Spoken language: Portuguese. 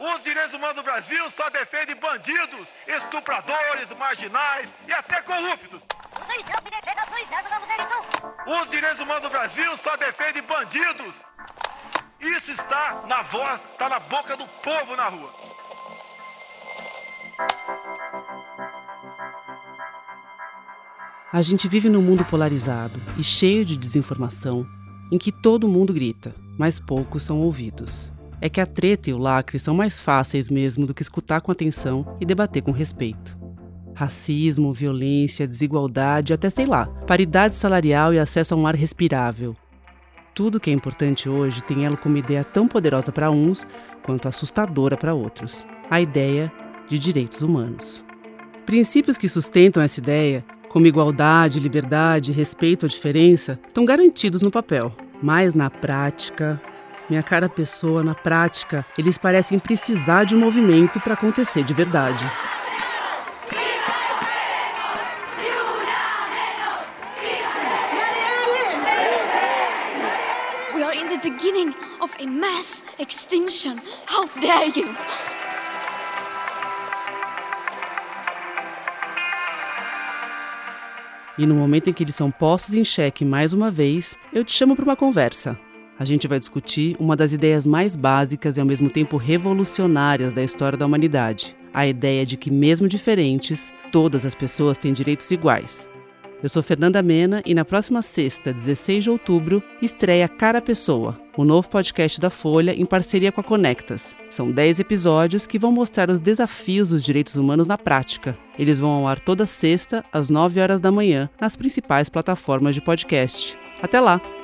Os direitos humanos do Brasil só defendem bandidos, estupradores, marginais e até corruptos. Os direitos humanos do Brasil só defendem bandidos. Isso está na voz, está na boca do povo na rua. A gente vive num mundo polarizado e cheio de desinformação, em que todo mundo grita, mas poucos são ouvidos. É que a treta e o lacre são mais fáceis mesmo do que escutar com atenção e debater com respeito. Racismo, violência, desigualdade, até sei lá, paridade salarial e acesso a um ar respirável. Tudo que é importante hoje tem ela como ideia tão poderosa para uns quanto assustadora para outros: a ideia de direitos humanos. Princípios que sustentam essa ideia como igualdade, liberdade, respeito à diferença, estão garantidos no papel. Mas na prática, minha cara pessoa, na prática, eles parecem precisar de um movimento para acontecer de verdade. We are in the beginning of a mass extinction. How dare you! E no momento em que eles são postos em xeque mais uma vez, eu te chamo para uma conversa. A gente vai discutir uma das ideias mais básicas e ao mesmo tempo revolucionárias da história da humanidade: a ideia de que, mesmo diferentes, todas as pessoas têm direitos iguais. Eu sou Fernanda Mena e na próxima sexta, 16 de outubro, estreia Cara Pessoa, o novo podcast da Folha em parceria com a Conectas. São 10 episódios que vão mostrar os desafios dos direitos humanos na prática. Eles vão ao ar toda sexta, às 9 horas da manhã, nas principais plataformas de podcast. Até lá!